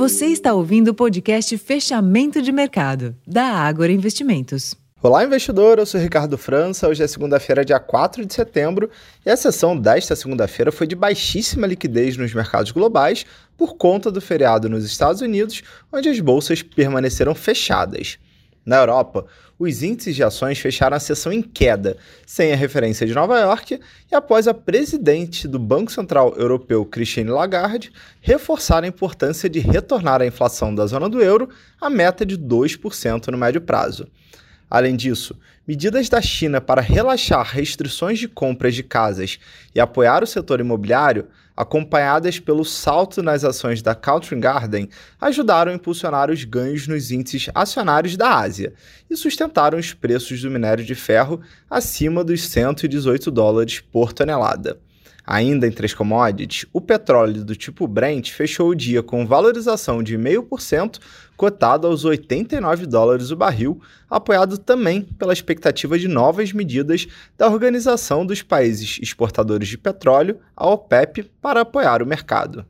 Você está ouvindo o podcast Fechamento de Mercado, da Ágora Investimentos. Olá, investidor. Eu sou Ricardo França. Hoje é segunda-feira, dia 4 de setembro, e a sessão desta segunda-feira foi de baixíssima liquidez nos mercados globais por conta do feriado nos Estados Unidos, onde as bolsas permaneceram fechadas. Na Europa, os índices de ações fecharam a sessão em queda, sem a referência de Nova York, e após a presidente do Banco Central Europeu, Christine Lagarde, reforçar a importância de retornar a inflação da zona do euro à meta de 2% no médio prazo. Além disso, medidas da China para relaxar restrições de compras de casas e apoiar o setor imobiliário, acompanhadas pelo salto nas ações da Country Garden, ajudaram a impulsionar os ganhos nos índices acionários da Ásia e sustentaram os preços do minério de ferro acima dos 118 dólares por tonelada. Ainda entre as commodities, o petróleo do tipo Brent fechou o dia com valorização de 0,5%, cotado aos 89 dólares o barril, apoiado também pela expectativa de novas medidas da Organização dos Países Exportadores de Petróleo, a OPEP, para apoiar o mercado.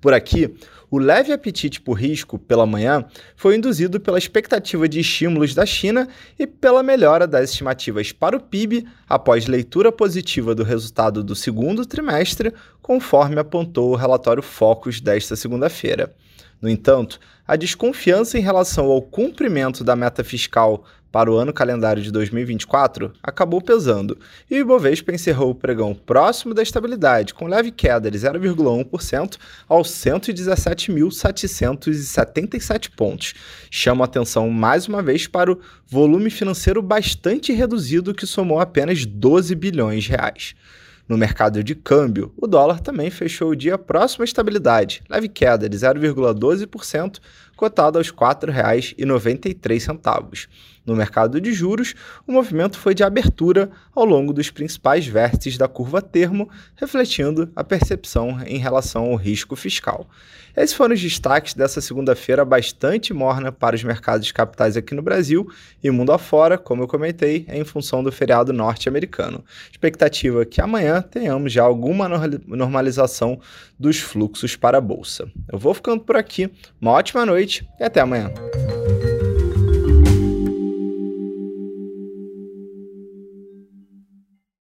Por aqui, o leve apetite por risco pela manhã foi induzido pela expectativa de estímulos da China e pela melhora das estimativas para o PIB após leitura positiva do resultado do segundo trimestre, conforme apontou o relatório Focus desta segunda-feira. No entanto, a desconfiança em relação ao cumprimento da meta fiscal para o ano calendário de 2024 acabou pesando, e o Ibovespa encerrou o pregão próximo da estabilidade, com leve queda de 0,1% aos 117.777 pontos. Chama atenção mais uma vez para o volume financeiro bastante reduzido que somou apenas 12 bilhões de reais. No mercado de câmbio, o dólar também fechou o dia próximo à estabilidade, leve queda de 0,12%, cotado aos R$ 4,93. No mercado de juros, o movimento foi de abertura ao longo dos principais vértices da curva termo, refletindo a percepção em relação ao risco fiscal. Esses foram os destaques dessa segunda-feira bastante morna para os mercados capitais aqui no Brasil e mundo afora, como eu comentei, em função do feriado norte-americano. Expectativa que amanhã tenhamos já alguma normalização dos fluxos para a bolsa. Eu vou ficando por aqui. Uma ótima noite e até amanhã.